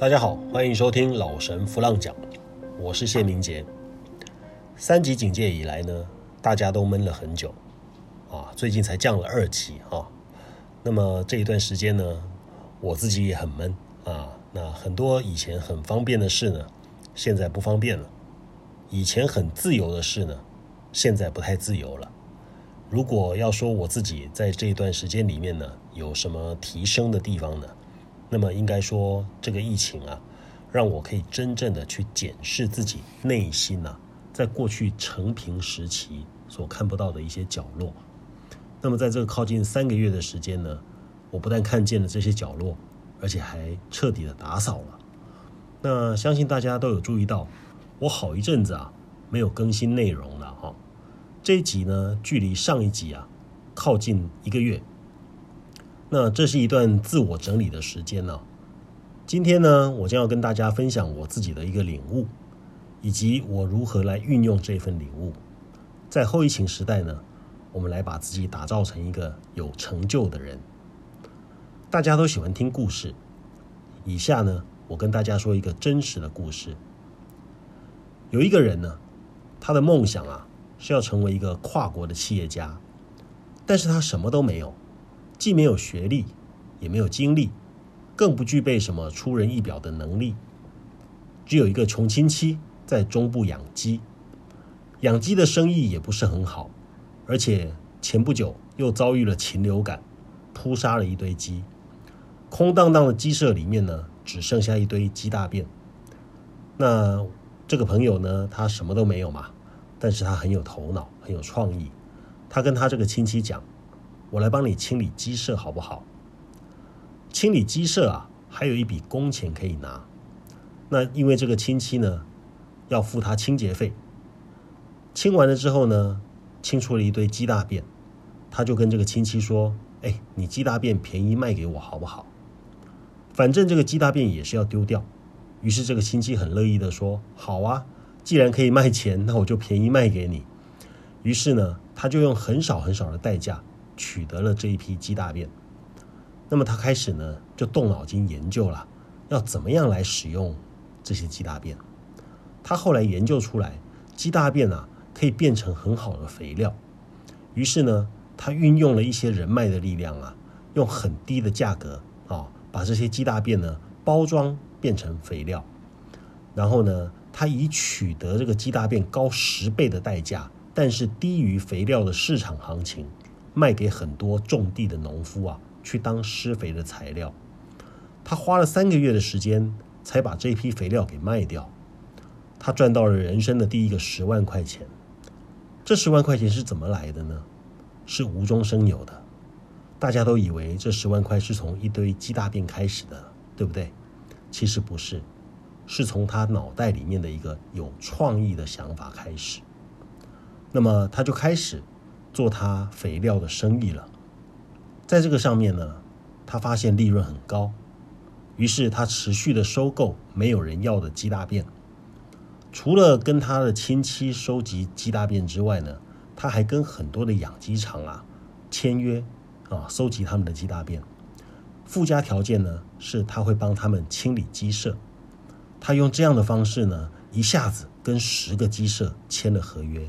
大家好，欢迎收听老神弗浪讲，我是谢明杰。三级警戒以来呢，大家都闷了很久啊，最近才降了二级啊。那么这一段时间呢，我自己也很闷啊。那很多以前很方便的事呢，现在不方便了；以前很自由的事呢，现在不太自由了。如果要说我自己在这一段时间里面呢，有什么提升的地方呢？那么应该说，这个疫情啊，让我可以真正的去检视自己内心呐，在过去成平时期所看不到的一些角落。那么在这个靠近三个月的时间呢，我不但看见了这些角落，而且还彻底的打扫了。那相信大家都有注意到，我好一阵子啊没有更新内容了哈。这一集呢，距离上一集啊靠近一个月。那这是一段自我整理的时间呢。今天呢，我将要跟大家分享我自己的一个领悟，以及我如何来运用这份领悟。在后疫情时代呢，我们来把自己打造成一个有成就的人。大家都喜欢听故事，以下呢，我跟大家说一个真实的故事。有一个人呢，他的梦想啊是要成为一个跨国的企业家，但是他什么都没有。既没有学历，也没有经历，更不具备什么出人意表的能力。只有一个穷亲戚在中部养鸡，养鸡的生意也不是很好，而且前不久又遭遇了禽流感，扑杀了一堆鸡。空荡荡的鸡舍里面呢，只剩下一堆鸡大便。那这个朋友呢，他什么都没有嘛，但是他很有头脑，很有创意。他跟他这个亲戚讲。我来帮你清理鸡舍好不好？清理鸡舍啊，还有一笔工钱可以拿。那因为这个亲戚呢，要付他清洁费。清完了之后呢，清出了一堆鸡大便，他就跟这个亲戚说：“哎，你鸡大便便宜卖给我好不好？反正这个鸡大便也是要丢掉。”于是这个亲戚很乐意的说：“好啊，既然可以卖钱，那我就便宜卖给你。”于是呢，他就用很少很少的代价。取得了这一批鸡大便，那么他开始呢就动脑筋研究了，要怎么样来使用这些鸡大便。他后来研究出来，鸡大便啊可以变成很好的肥料。于是呢，他运用了一些人脉的力量啊，用很低的价格啊，把这些鸡大便呢包装变成肥料。然后呢，他以取得这个鸡大便高十倍的代价，但是低于肥料的市场行情。卖给很多种地的农夫啊，去当施肥的材料。他花了三个月的时间，才把这批肥料给卖掉。他赚到了人生的第一个十万块钱。这十万块钱是怎么来的呢？是无中生有的。大家都以为这十万块是从一堆鸡大便开始的，对不对？其实不是，是从他脑袋里面的一个有创意的想法开始。那么他就开始。做他肥料的生意了，在这个上面呢，他发现利润很高，于是他持续的收购没有人要的鸡大便。除了跟他的亲戚收集鸡大便之外呢，他还跟很多的养鸡场啊签约啊，收集他们的鸡大便。附加条件呢是他会帮他们清理鸡舍。他用这样的方式呢，一下子跟十个鸡舍签了合约。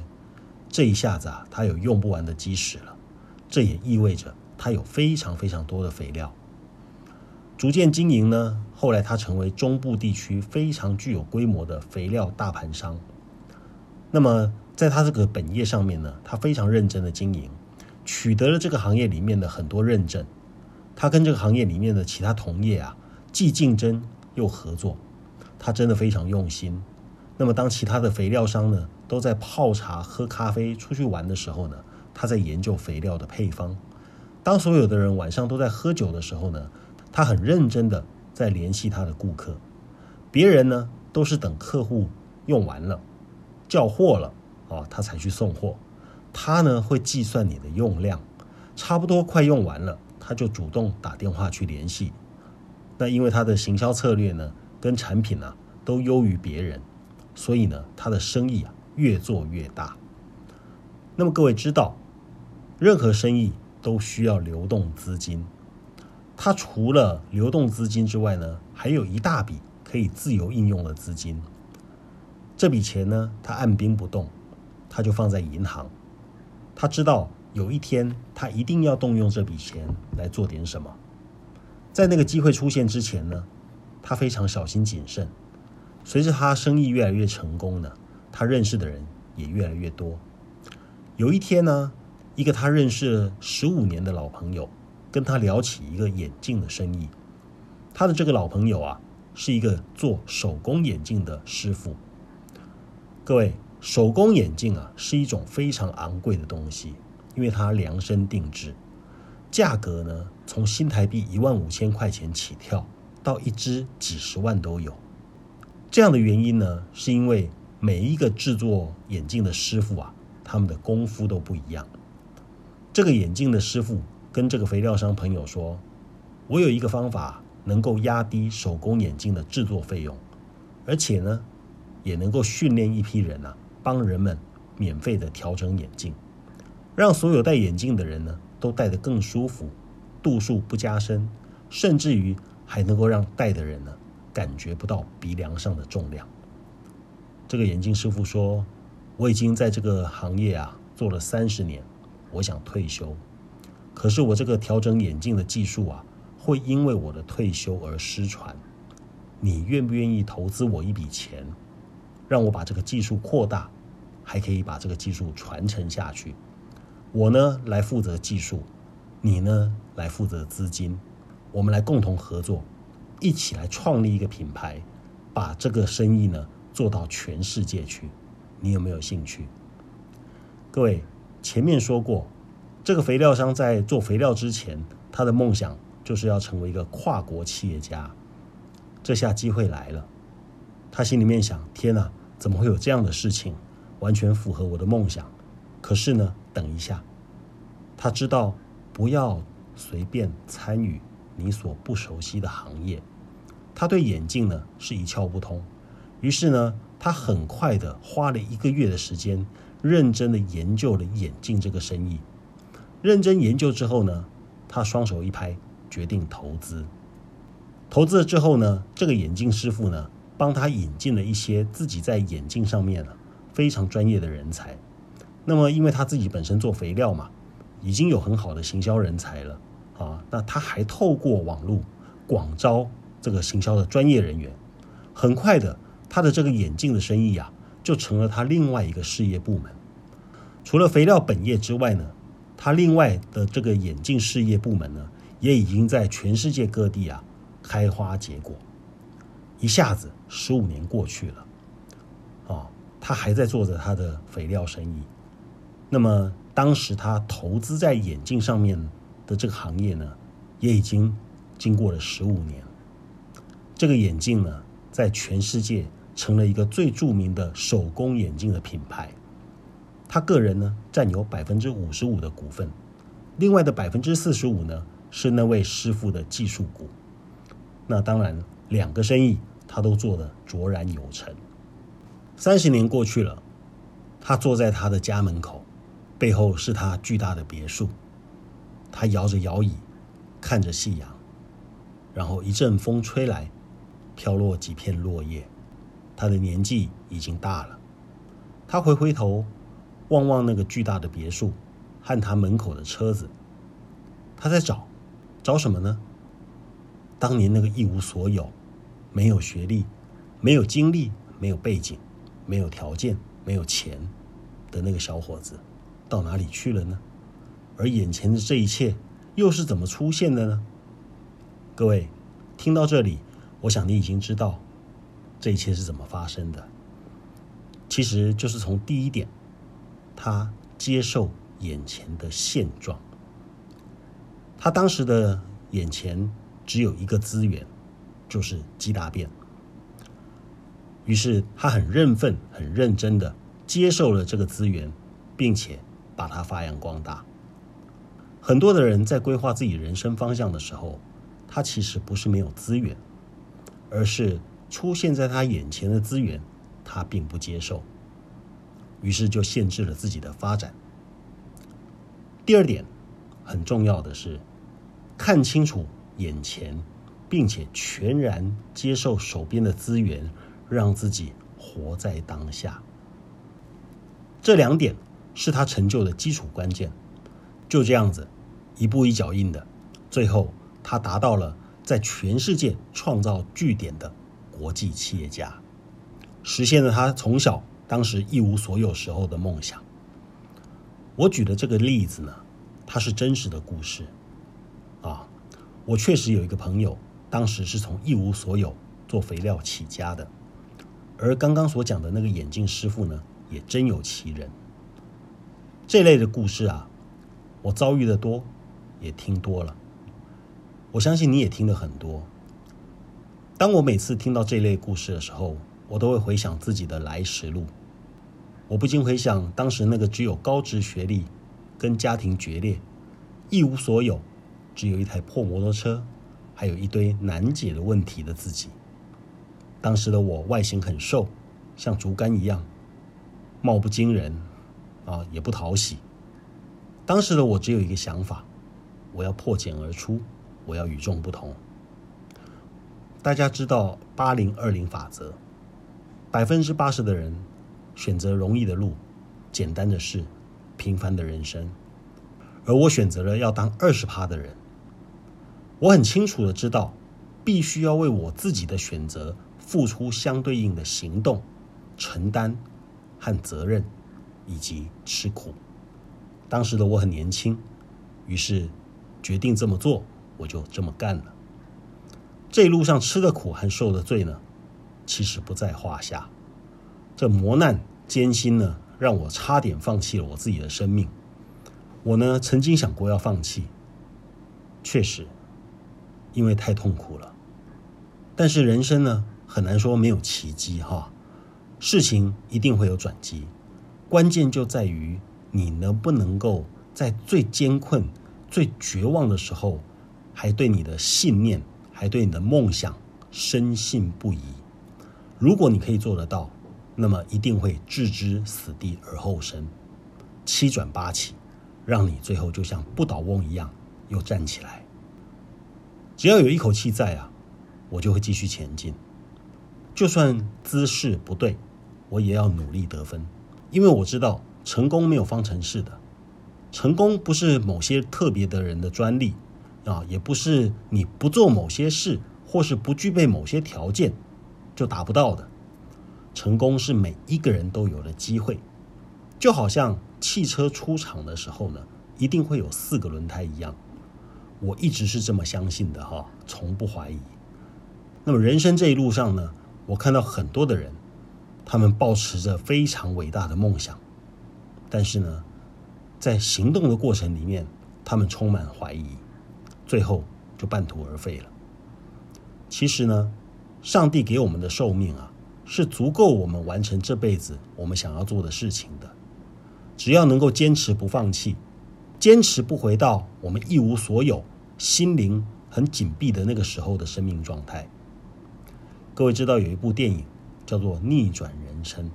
这一下子啊，他有用不完的基石了，这也意味着他有非常非常多的肥料。逐渐经营呢，后来他成为中部地区非常具有规模的肥料大盘商。那么在他这个本业上面呢，他非常认真的经营，取得了这个行业里面的很多认证。他跟这个行业里面的其他同业啊，既竞争又合作，他真的非常用心。那么当其他的肥料商呢？都在泡茶、喝咖啡、出去玩的时候呢，他在研究肥料的配方。当所有的人晚上都在喝酒的时候呢，他很认真的在联系他的顾客。别人呢都是等客户用完了、叫货了啊，他才去送货。他呢会计算你的用量，差不多快用完了，他就主动打电话去联系。那因为他的行销策略呢跟产品呢都优于别人，所以呢他的生意啊。越做越大。那么各位知道，任何生意都需要流动资金。他除了流动资金之外呢，还有一大笔可以自由应用的资金。这笔钱呢，他按兵不动，他就放在银行。他知道有一天他一定要动用这笔钱来做点什么。在那个机会出现之前呢，他非常小心谨慎。随着他生意越来越成功呢，他认识的人也越来越多。有一天呢，一个他认识十五年的老朋友跟他聊起一个眼镜的生意。他的这个老朋友啊，是一个做手工眼镜的师傅。各位，手工眼镜啊，是一种非常昂贵的东西，因为它量身定制，价格呢从新台币一万五千块钱起跳，到一支几十万都有。这样的原因呢，是因为每一个制作眼镜的师傅啊，他们的功夫都不一样。这个眼镜的师傅跟这个肥料商朋友说：“我有一个方法。”能够压低手工眼镜的制作费用，而且呢，也能够训练一批人啊，帮人们免费的调整眼镜，让所有戴眼镜的人呢都戴得更舒服，度数不加深，甚至于还能够让戴的人呢感觉不到鼻梁上的重量。这个眼镜师傅说：“我已经在这个行业啊做了三十年，我想退休，可是我这个调整眼镜的技术啊。”会因为我的退休而失传，你愿不愿意投资我一笔钱，让我把这个技术扩大，还可以把这个技术传承下去？我呢来负责技术，你呢来负责资金，我们来共同合作，一起来创立一个品牌，把这个生意呢做到全世界去。你有没有兴趣？各位前面说过，这个肥料商在做肥料之前，他的梦想。就是要成为一个跨国企业家，这下机会来了。他心里面想：天哪，怎么会有这样的事情？完全符合我的梦想。可是呢，等一下，他知道不要随便参与你所不熟悉的行业。他对眼镜呢是一窍不通，于是呢，他很快的花了一个月的时间，认真的研究了眼镜这个生意。认真研究之后呢，他双手一拍。决定投资，投资了之后呢，这个眼镜师傅呢，帮他引进了一些自己在眼镜上面呢非常专业的人才。那么，因为他自己本身做肥料嘛，已经有很好的行销人才了啊。那他还透过网络广招这个行销的专业人员。很快的，他的这个眼镜的生意啊，就成了他另外一个事业部门。除了肥料本业之外呢，他另外的这个眼镜事业部门呢。也已经在全世界各地啊开花结果，一下子十五年过去了，啊，他还在做着他的肥料生意。那么当时他投资在眼镜上面的这个行业呢，也已经经过了十五年。这个眼镜呢，在全世界成了一个最著名的手工眼镜的品牌。他个人呢占有百分之五十五的股份，另外的百分之四十五呢。是那位师傅的技术股，那当然两个生意他都做得卓然有成。三十年过去了，他坐在他的家门口，背后是他巨大的别墅，他摇着摇椅，看着夕阳，然后一阵风吹来，飘落几片落叶。他的年纪已经大了，他回回头，望望那个巨大的别墅和他门口的车子，他在找。找什么呢？当年那个一无所有、没有学历、没有经历、没有背景、没有条件、没有钱的那个小伙子，到哪里去了呢？而眼前的这一切又是怎么出现的呢？各位，听到这里，我想你已经知道这一切是怎么发生的。其实就是从第一点，他接受眼前的现状。他当时的眼前只有一个资源，就是鸡大便。于是他很认份、很认真的接受了这个资源，并且把它发扬光大。很多的人在规划自己人生方向的时候，他其实不是没有资源，而是出现在他眼前的资源，他并不接受，于是就限制了自己的发展。第二点很重要的是。看清楚眼前，并且全然接受手边的资源，让自己活在当下。这两点是他成就的基础关键。就这样子，一步一脚印的，最后他达到了在全世界创造据点的国际企业家，实现了他从小当时一无所有时候的梦想。我举的这个例子呢，它是真实的故事啊。我确实有一个朋友，当时是从一无所有做肥料起家的，而刚刚所讲的那个眼镜师傅呢，也真有其人。这类的故事啊。我遭遇的多，也听多了。我相信你也听了很多。当我每次听到这类故事的时候，我都会回想自己的来时路。我不禁回想当时那个只有高职学历、跟家庭决裂、一无所有、只有一台破摩托车，还有一堆难解的问题的自己。当时的我外形很瘦，像竹竿一样，貌不惊人，啊，也不讨喜。当时的我只有一个想法，我要破茧而出，我要与众不同。大家知道八零二零法则，百分之八十的人选择容易的路、简单的事、平凡的人生，而我选择了要当二十趴的人。我很清楚的知道，必须要为我自己的选择付出相对应的行动、承担和责任，以及吃苦。当时的我很年轻，于是决定这么做，我就这么干了。这一路上吃的苦和受的罪呢，其实不在话下。这磨难艰辛呢，让我差点放弃了我自己的生命。我呢，曾经想过要放弃，确实，因为太痛苦了。但是人生呢，很难说没有奇迹哈，事情一定会有转机，关键就在于。你能不能够在最艰困、最绝望的时候，还对你的信念、还对你的梦想深信不疑？如果你可以做得到，那么一定会置之死地而后生，七转八起，让你最后就像不倒翁一样又站起来。只要有一口气在啊，我就会继续前进。就算姿势不对，我也要努力得分，因为我知道。成功没有方程式的，成功不是某些特别的人的专利啊，也不是你不做某些事或是不具备某些条件就达不到的。成功是每一个人都有的机会，就好像汽车出厂的时候呢，一定会有四个轮胎一样。我一直是这么相信的哈，从不怀疑。那么人生这一路上呢，我看到很多的人，他们抱持着非常伟大的梦想。但是呢，在行动的过程里面，他们充满怀疑，最后就半途而废了。其实呢，上帝给我们的寿命啊，是足够我们完成这辈子我们想要做的事情的。只要能够坚持不放弃，坚持不回到我们一无所有、心灵很紧闭的那个时候的生命状态。各位知道有一部电影叫做《逆转人生》，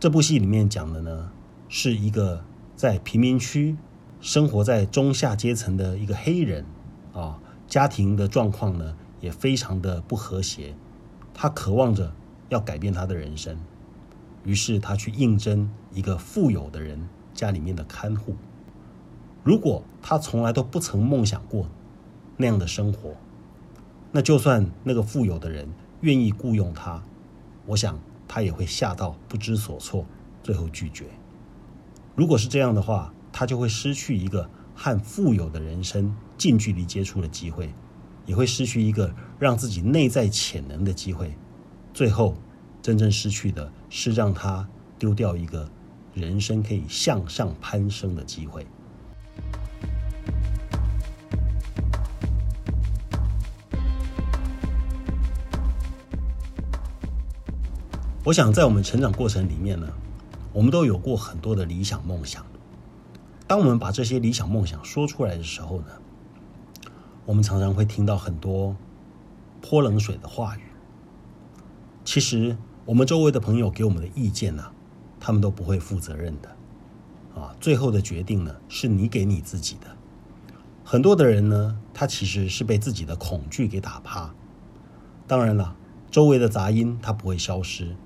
这部戏里面讲的呢。是一个在贫民区生活在中下阶层的一个黑人啊，家庭的状况呢也非常的不和谐。他渴望着要改变他的人生，于是他去应征一个富有的人家里面的看护。如果他从来都不曾梦想过那样的生活，那就算那个富有的人愿意雇佣他，我想他也会吓到不知所措，最后拒绝。如果是这样的话，他就会失去一个和富有的人生近距离接触的机会，也会失去一个让自己内在潜能的机会。最后，真正失去的是让他丢掉一个人生可以向上攀升的机会。我想，在我们成长过程里面呢。我们都有过很多的理想梦想。当我们把这些理想梦想说出来的时候呢，我们常常会听到很多泼冷水的话语。其实，我们周围的朋友给我们的意见呢，他们都不会负责任的。啊，最后的决定呢，是你给你自己的。很多的人呢，他其实是被自己的恐惧给打趴。当然了，周围的杂音它不会消失，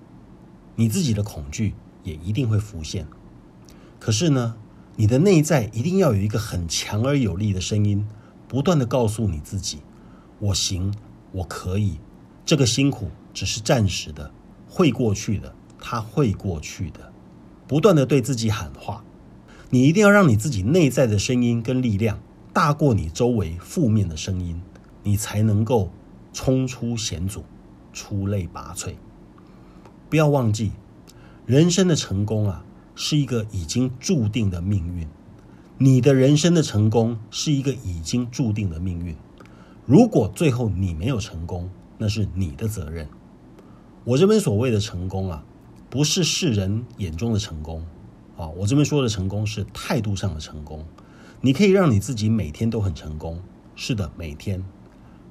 你自己的恐惧也一定会浮现。可是呢，你的内在一定要有一个很强而有力的声音，不断的告诉你自己：我行，我可以，这个辛苦只是暂时的，会过去的，它会过去的。不断的对自己喊话，你一定要让你自己内在的声音跟力量大过你周围负面的声音，你才能够冲出险阻，出类拔萃。不要忘记，人生的成功啊，是一个已经注定的命运。你的人生的成功是一个已经注定的命运。如果最后你没有成功，那是你的责任。我这边所谓的成功啊。不是世人眼中的成功，啊，我这边说的成功是态度上的成功。你可以让你自己每天都很成功，是的，每天。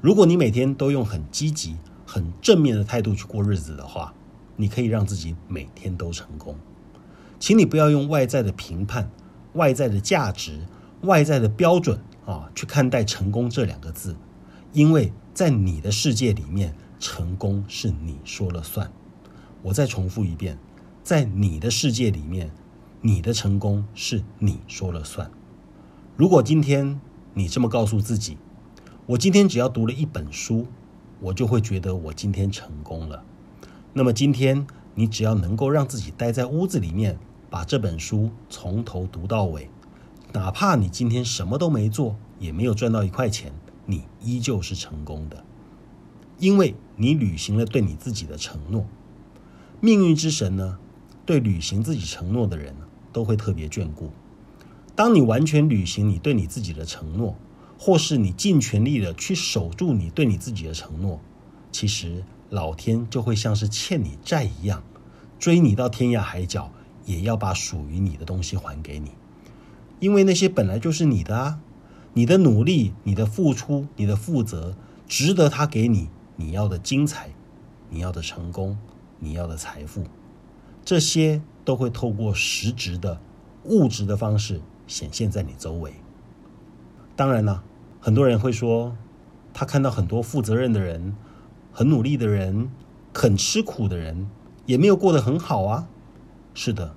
如果你每天都用很积极、很正面的态度去过日子的话，你可以让自己每天都成功。请你不要用外在的评判、外在的价值、外在的标准啊去看待成功这两个字，因为在你的世界里面，成功是你说了算。我再重复一遍，在你的世界里面，你的成功是你说了算。如果今天你这么告诉自己，我今天只要读了一本书，我就会觉得我今天成功了。那么今天你只要能够让自己待在屋子里面，把这本书从头读到尾，哪怕你今天什么都没做，也没有赚到一块钱，你依旧是成功的，因为你履行了对你自己的承诺。命运之神呢，对履行自己承诺的人都会特别眷顾。当你完全履行你对你自己的承诺，或是你尽全力的去守住你对你自己的承诺，其实老天就会像是欠你债一样，追你到天涯海角，也要把属于你的东西还给你。因为那些本来就是你的啊，你的努力、你的付出、你的负责，值得他给你你要的精彩，你要的成功。你要的财富，这些都会透过实质的物质的方式显现在你周围。当然了，很多人会说，他看到很多负责任的人、很努力的人、肯吃苦的人，也没有过得很好啊。是的，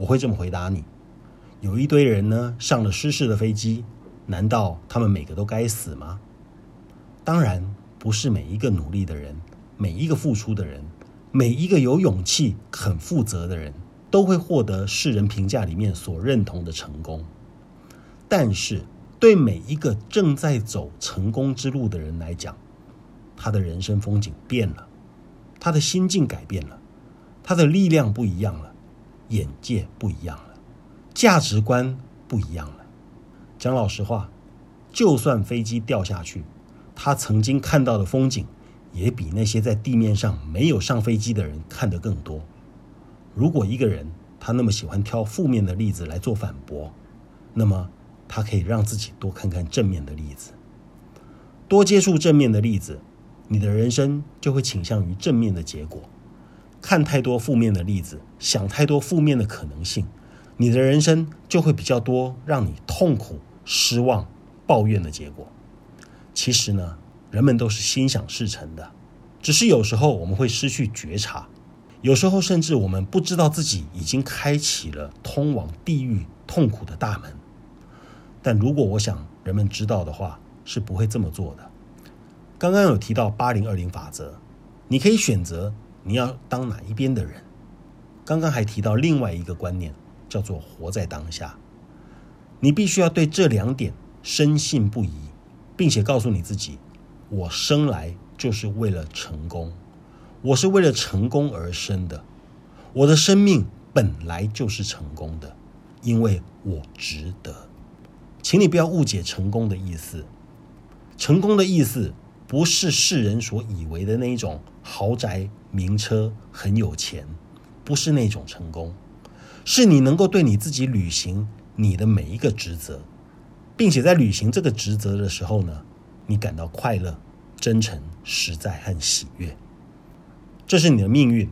我会这么回答你：有一堆人呢，上了失事的飞机，难道他们每个都该死吗？当然，不是每一个努力的人，每一个付出的人。每一个有勇气、肯负责的人，都会获得世人评价里面所认同的成功。但是，对每一个正在走成功之路的人来讲，他的人生风景变了，他的心境改变了，他的力量不一样了，眼界不一样了，价值观不一样了。讲老实话，就算飞机掉下去，他曾经看到的风景。也比那些在地面上没有上飞机的人看得更多。如果一个人他那么喜欢挑负面的例子来做反驳，那么他可以让自己多看看正面的例子，多接触正面的例子，你的人生就会倾向于正面的结果。看太多负面的例子，想太多负面的可能性，你的人生就会比较多让你痛苦、失望、抱怨的结果。其实呢？人们都是心想事成的，只是有时候我们会失去觉察，有时候甚至我们不知道自己已经开启了通往地狱痛苦的大门。但如果我想人们知道的话，是不会这么做的。刚刚有提到八零二零法则，你可以选择你要当哪一边的人。刚刚还提到另外一个观念，叫做活在当下。你必须要对这两点深信不疑，并且告诉你自己。我生来就是为了成功，我是为了成功而生的，我的生命本来就是成功的，因为我值得。请你不要误解成功的意思，成功的意思不是世人所以为的那一种豪宅、名车、很有钱，不是那种成功，是你能够对你自己履行你的每一个职责，并且在履行这个职责的时候呢？你感到快乐、真诚、实在和喜悦，这是你的命运，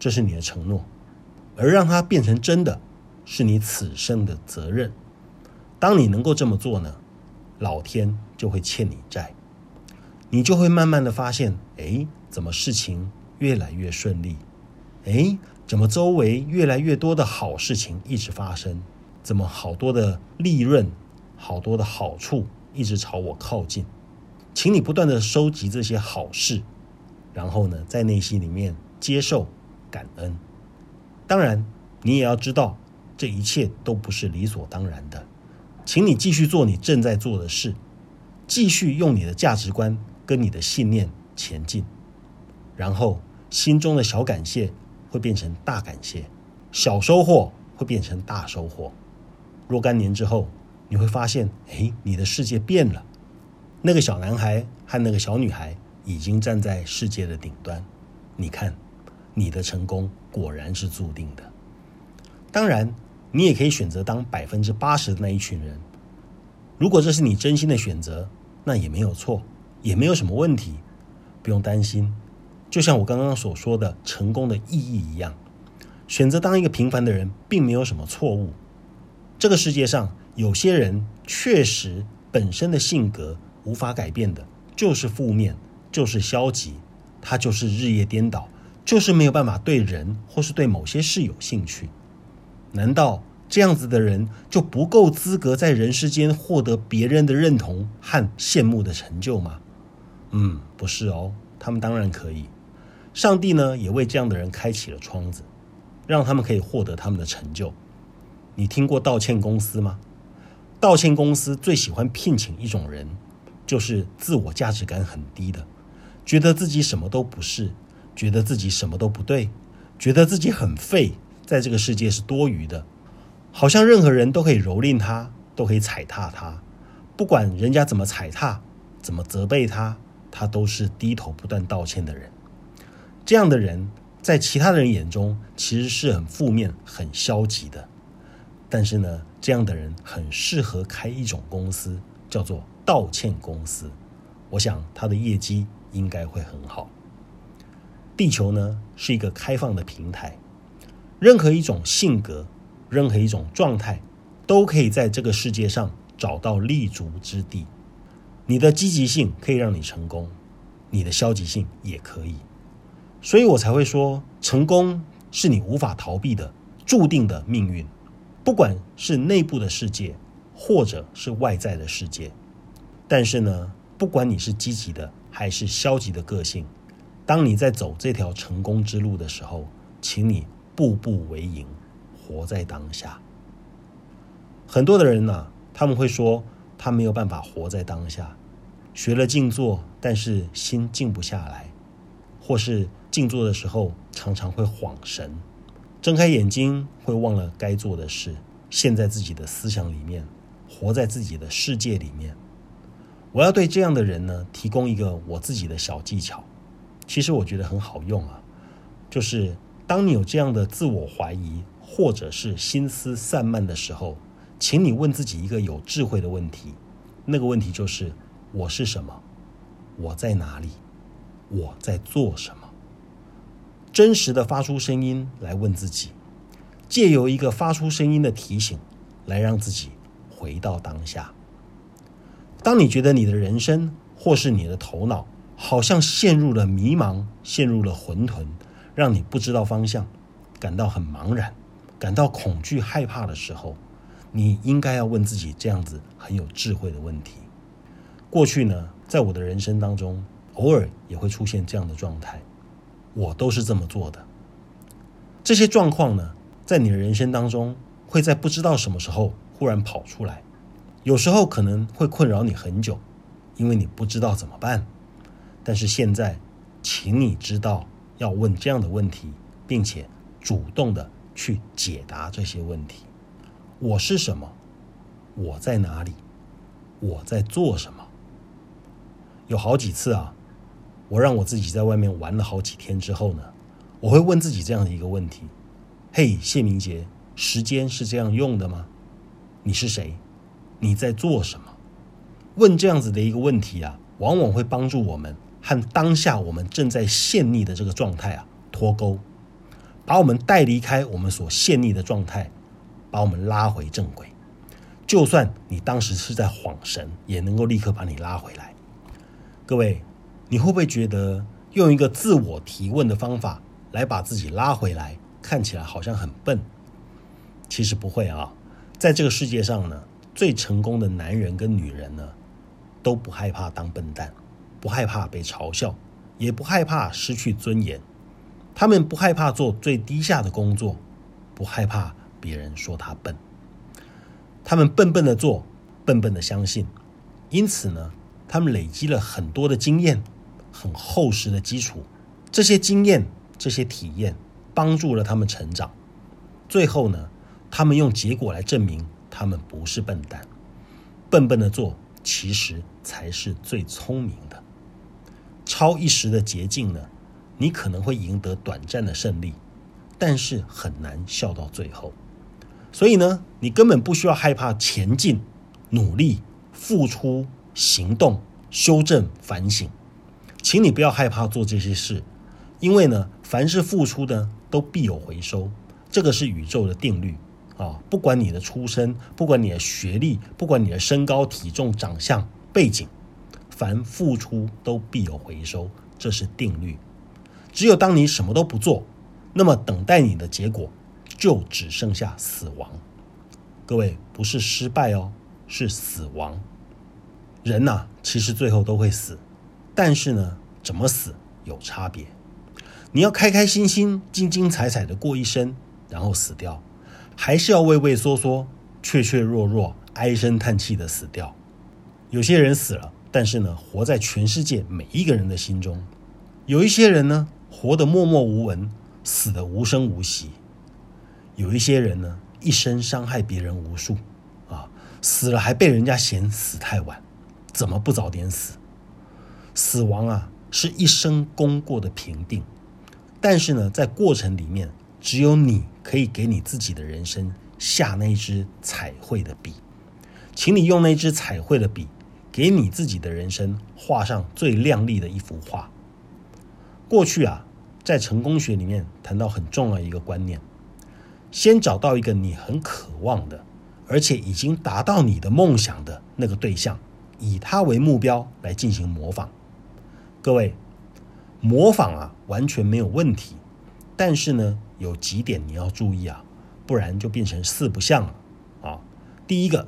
这是你的承诺，而让它变成真的，是你此生的责任。当你能够这么做呢，老天就会欠你债，你就会慢慢的发现，哎，怎么事情越来越顺利？哎，怎么周围越来越多的好事情一直发生？怎么好多的利润、好多的好处一直朝我靠近？请你不断的收集这些好事，然后呢，在内心里面接受、感恩。当然，你也要知道，这一切都不是理所当然的。请你继续做你正在做的事，继续用你的价值观跟你的信念前进，然后心中的小感谢会变成大感谢，小收获会变成大收获。若干年之后，你会发现，哎，你的世界变了。那个小男孩和那个小女孩已经站在世界的顶端。你看，你的成功果然是注定的。当然。你也可以选择当百分之八十的那一群人。如果这是你真心的选择，那也没有错，也没有什么问题，不用担心。就像我刚刚所说的成功的意义一样，选择当一个平凡的人，并没有什么错误。这个世界上有些人确实本身的性格无法改变的，就是负面，就是消极，他就是日夜颠倒，就是没有办法对人或是对某些事有兴趣。难道这样子的人就不够资格在人世间获得别人的认同和羡慕的成就吗？嗯，不是哦，他们当然可以。上帝呢，也为这样的人开启了窗子，让他们可以获得他们的成就。你听过道歉公司吗？道歉公司最喜欢聘请一种人，就是自我价值感很低的，觉得自己什么都不是，觉得自己什么都不对，觉得自己很废。在这个世界是多余的，好像任何人都可以蹂躏他，都可以踩踏他，不管人家怎么踩踏，怎么责备他，他都是低头不断道歉的人。这样的人在其他的人眼中其实是很负面、很消极的。但是呢，这样的人很适合开一种公司，叫做道歉公司。我想他的业绩应该会很好。地球呢是一个开放的平台。任何一种性格，任何一种状态，都可以在这个世界上找到立足之地。你的积极性可以让你成功，你的消极性也可以。所以我才会说，成功是你无法逃避的注定的命运，不管是内部的世界，或者是外在的世界。但是呢，不管你是积极的还是消极的个性，当你在走这条成功之路的时候，请你。步步为营，活在当下。很多的人呢，他们会说他没有办法活在当下，学了静坐，但是心静不下来，或是静坐的时候常常会恍神，睁开眼睛会忘了该做的事，陷在自己的思想里面，活在自己的世界里面。我要对这样的人呢，提供一个我自己的小技巧，其实我觉得很好用啊，就是。当你有这样的自我怀疑，或者是心思散漫的时候，请你问自己一个有智慧的问题。那个问题就是：我是什么？我在哪里？我在做什么？真实的发出声音来问自己，借由一个发出声音的提醒，来让自己回到当下。当你觉得你的人生或是你的头脑好像陷入了迷茫，陷入了混沌。让你不知道方向，感到很茫然，感到恐惧、害怕的时候，你应该要问自己这样子很有智慧的问题。过去呢，在我的人生当中，偶尔也会出现这样的状态，我都是这么做的。这些状况呢，在你的人生当中，会在不知道什么时候忽然跑出来，有时候可能会困扰你很久，因为你不知道怎么办。但是现在，请你知道。要问这样的问题，并且主动的去解答这些问题。我是什么？我在哪里？我在做什么？有好几次啊，我让我自己在外面玩了好几天之后呢，我会问自己这样的一个问题：嘿，谢明杰，时间是这样用的吗？你是谁？你在做什么？问这样子的一个问题啊，往往会帮助我们。和当下我们正在陷溺的这个状态啊脱钩，把我们带离开我们所陷溺的状态，把我们拉回正轨。就算你当时是在晃神，也能够立刻把你拉回来。各位，你会不会觉得用一个自我提问的方法来把自己拉回来，看起来好像很笨？其实不会啊，在这个世界上呢，最成功的男人跟女人呢，都不害怕当笨蛋，不害怕被嘲笑，也不害怕失去尊严。他们不害怕做最低下的工作，不害怕别人说他笨。他们笨笨的做，笨笨的相信，因此呢，他们累积了很多的经验，很厚实的基础。这些经验、这些体验，帮助了他们成长。最后呢，他们用结果来证明他们不是笨蛋。笨笨的做，其实才是最聪明的。超一时的捷径呢，你可能会赢得短暂的胜利，但是很难笑到最后。所以呢，你根本不需要害怕前进、努力、付出、行动、修正、反省，请你不要害怕做这些事，因为呢，凡是付出的都必有回收，这个是宇宙的定律啊！不管你的出身，不管你的学历，不管你的身高、体重、长相、背景，凡付出都必有回收，这是定律。只有当你什么都不做，那么等待你的结果。就只剩下死亡，各位不是失败哦，是死亡。人呐，其实最后都会死，但是呢，怎么死有差别。你要开开心心、精精彩彩的过一生，然后死掉，还是要畏畏缩缩、怯怯弱弱、唉声叹气的死掉。有些人死了，但是呢，活在全世界每一个人的心中；有一些人呢，活得默默无闻，死得无声无息。有一些人呢，一生伤害别人无数，啊，死了还被人家嫌死太晚，怎么不早点死？死亡啊，是一生功过的评定，但是呢，在过程里面，只有你可以给你自己的人生下那支彩绘的笔，请你用那支彩绘的笔，给你自己的人生画上最亮丽的一幅画。过去啊，在成功学里面谈到很重要一个观念。先找到一个你很渴望的，而且已经达到你的梦想的那个对象，以他为目标来进行模仿。各位，模仿啊完全没有问题，但是呢有几点你要注意啊，不然就变成四不像了啊。第一个，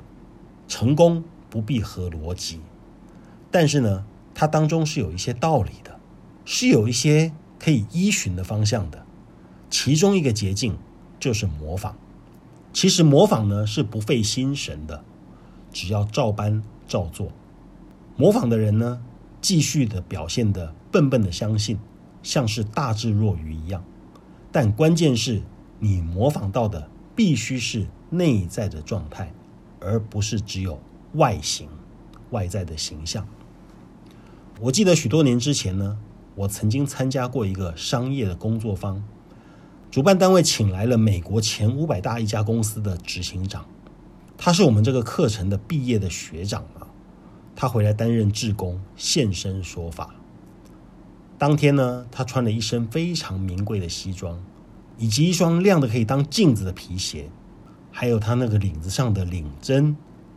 成功不必合逻辑，但是呢它当中是有一些道理的，是有一些可以依循的方向的，其中一个捷径。就是模仿，其实模仿呢是不费心神的，只要照搬照做。模仿的人呢，继续的表现的笨笨的相信，像是大智若愚一样。但关键是你模仿到的必须是内在的状态，而不是只有外形、外在的形象。我记得许多年之前呢，我曾经参加过一个商业的工作坊。主办单位请来了美国前五百大一家公司的执行长，他是我们这个课程的毕业的学长啊。他回来担任志工，现身说法。当天呢，他穿了一身非常名贵的西装，以及一双亮的可以当镜子的皮鞋，还有他那个领子上的领针、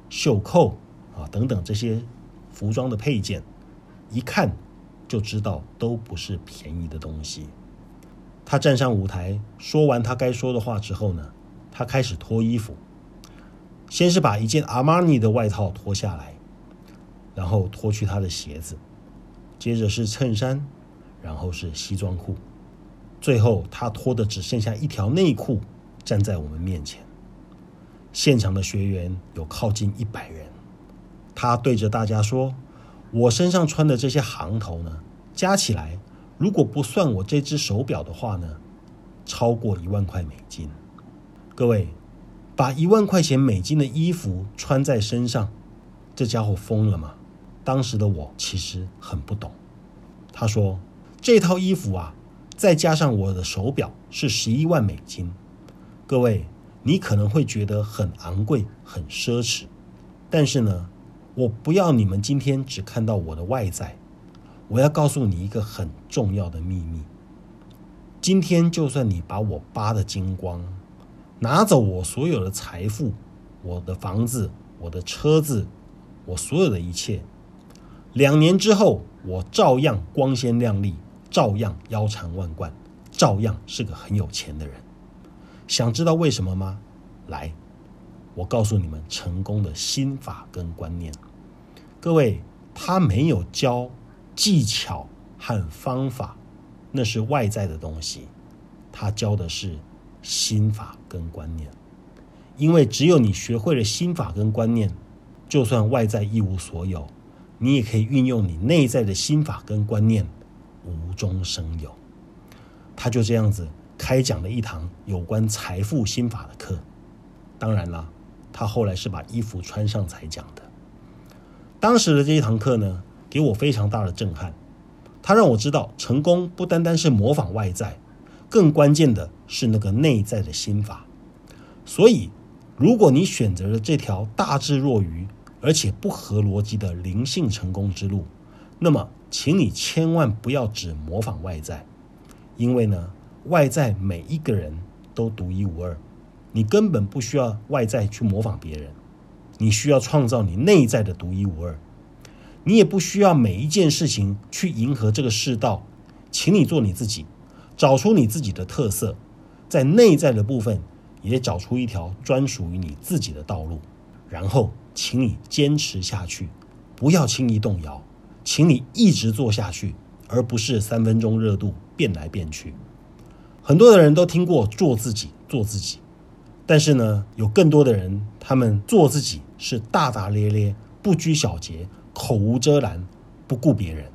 袖扣啊等等这些服装的配件，一看就知道都不是便宜的东西。他站上舞台，说完他该说的话之后呢，他开始脱衣服。先是把一件阿玛尼的外套脱下来，然后脱去他的鞋子，接着是衬衫，然后是西装裤，最后他脱的只剩下一条内裤，站在我们面前。现场的学员有靠近一百人，他对着大家说：“我身上穿的这些行头呢，加起来。”如果不算我这只手表的话呢，超过一万块美金。各位，把一万块钱美金的衣服穿在身上，这家伙疯了吗？当时的我其实很不懂。他说：“这套衣服啊，再加上我的手表是十一万美金。”各位，你可能会觉得很昂贵、很奢侈，但是呢，我不要你们今天只看到我的外在。我要告诉你一个很重要的秘密。今天，就算你把我扒的精光，拿走我所有的财富、我的房子、我的车子，我所有的一切。两年之后，我照样光鲜亮丽，照样腰缠万贯，照样是个很有钱的人。想知道为什么吗？来，我告诉你们成功的心法跟观念。各位，他没有教技巧和方法，那是外在的东西。他教的是心法跟观念。因为只有你学会了心法跟观念，就算外在一无所有，你也可以运用你内在的心法跟观念，无中生有。他就这样子开讲了一堂有关财富心法的课。当然了，他后来是把衣服穿上才讲的。当时的这一堂课呢，给我非常大的震撼。他让我知道，成功不单单是模仿外在，更关键的是那个内在的心法。所以。如果你选择了这条大智若愚而且不合逻辑的灵性成功之路，那么，请你千万不要只模仿外在，因为呢，外在每一个人都独一无二，你根本不需要外在去模仿别人，你需要创造你内在的独一无二。你也不需要每一件事情去迎合这个世道，请你做你自己，找出你自己的特色，在内在的部分。也找出一条专属于你自己的道路，然后，请你坚持下去，不要轻易动摇，请你一直做下去，而不是三分钟热度变来变去。很多的人都听过做自己，做自己，但是呢，有更多的人，他们做自己是大大咧咧，不拘小节，口无遮拦，不顾别人。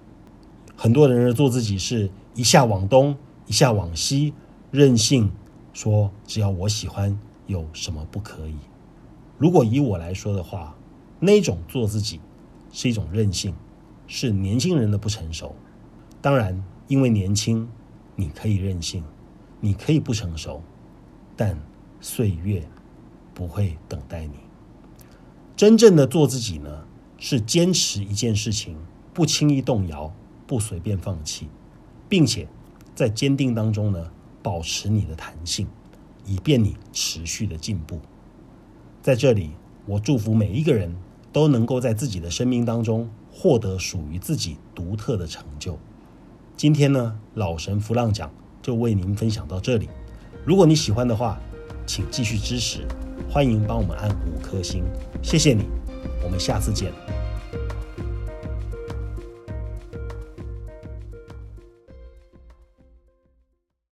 很多人做自己是一下往东，一下往西，任性。说只要我喜欢，有什么不可以？如果以我来说的话，那种做自己是一种任性，是年轻人的不成熟。当然，因为年轻，你可以任性，你可以不成熟，但岁月不会等待你。真正的做自己呢，是坚持一件事情，不轻易动摇，不随便放弃，并且在坚定当中呢。保持你的弹性，以便你持续的进步。在这里，我祝福每一个人都能够在自己的生命当中获得属于自己独特的成就。今天呢，老神弗浪讲就为您分享到这里。如果你喜欢的话，请继续支持，欢迎帮我们按五颗星，谢谢你。我们下次见。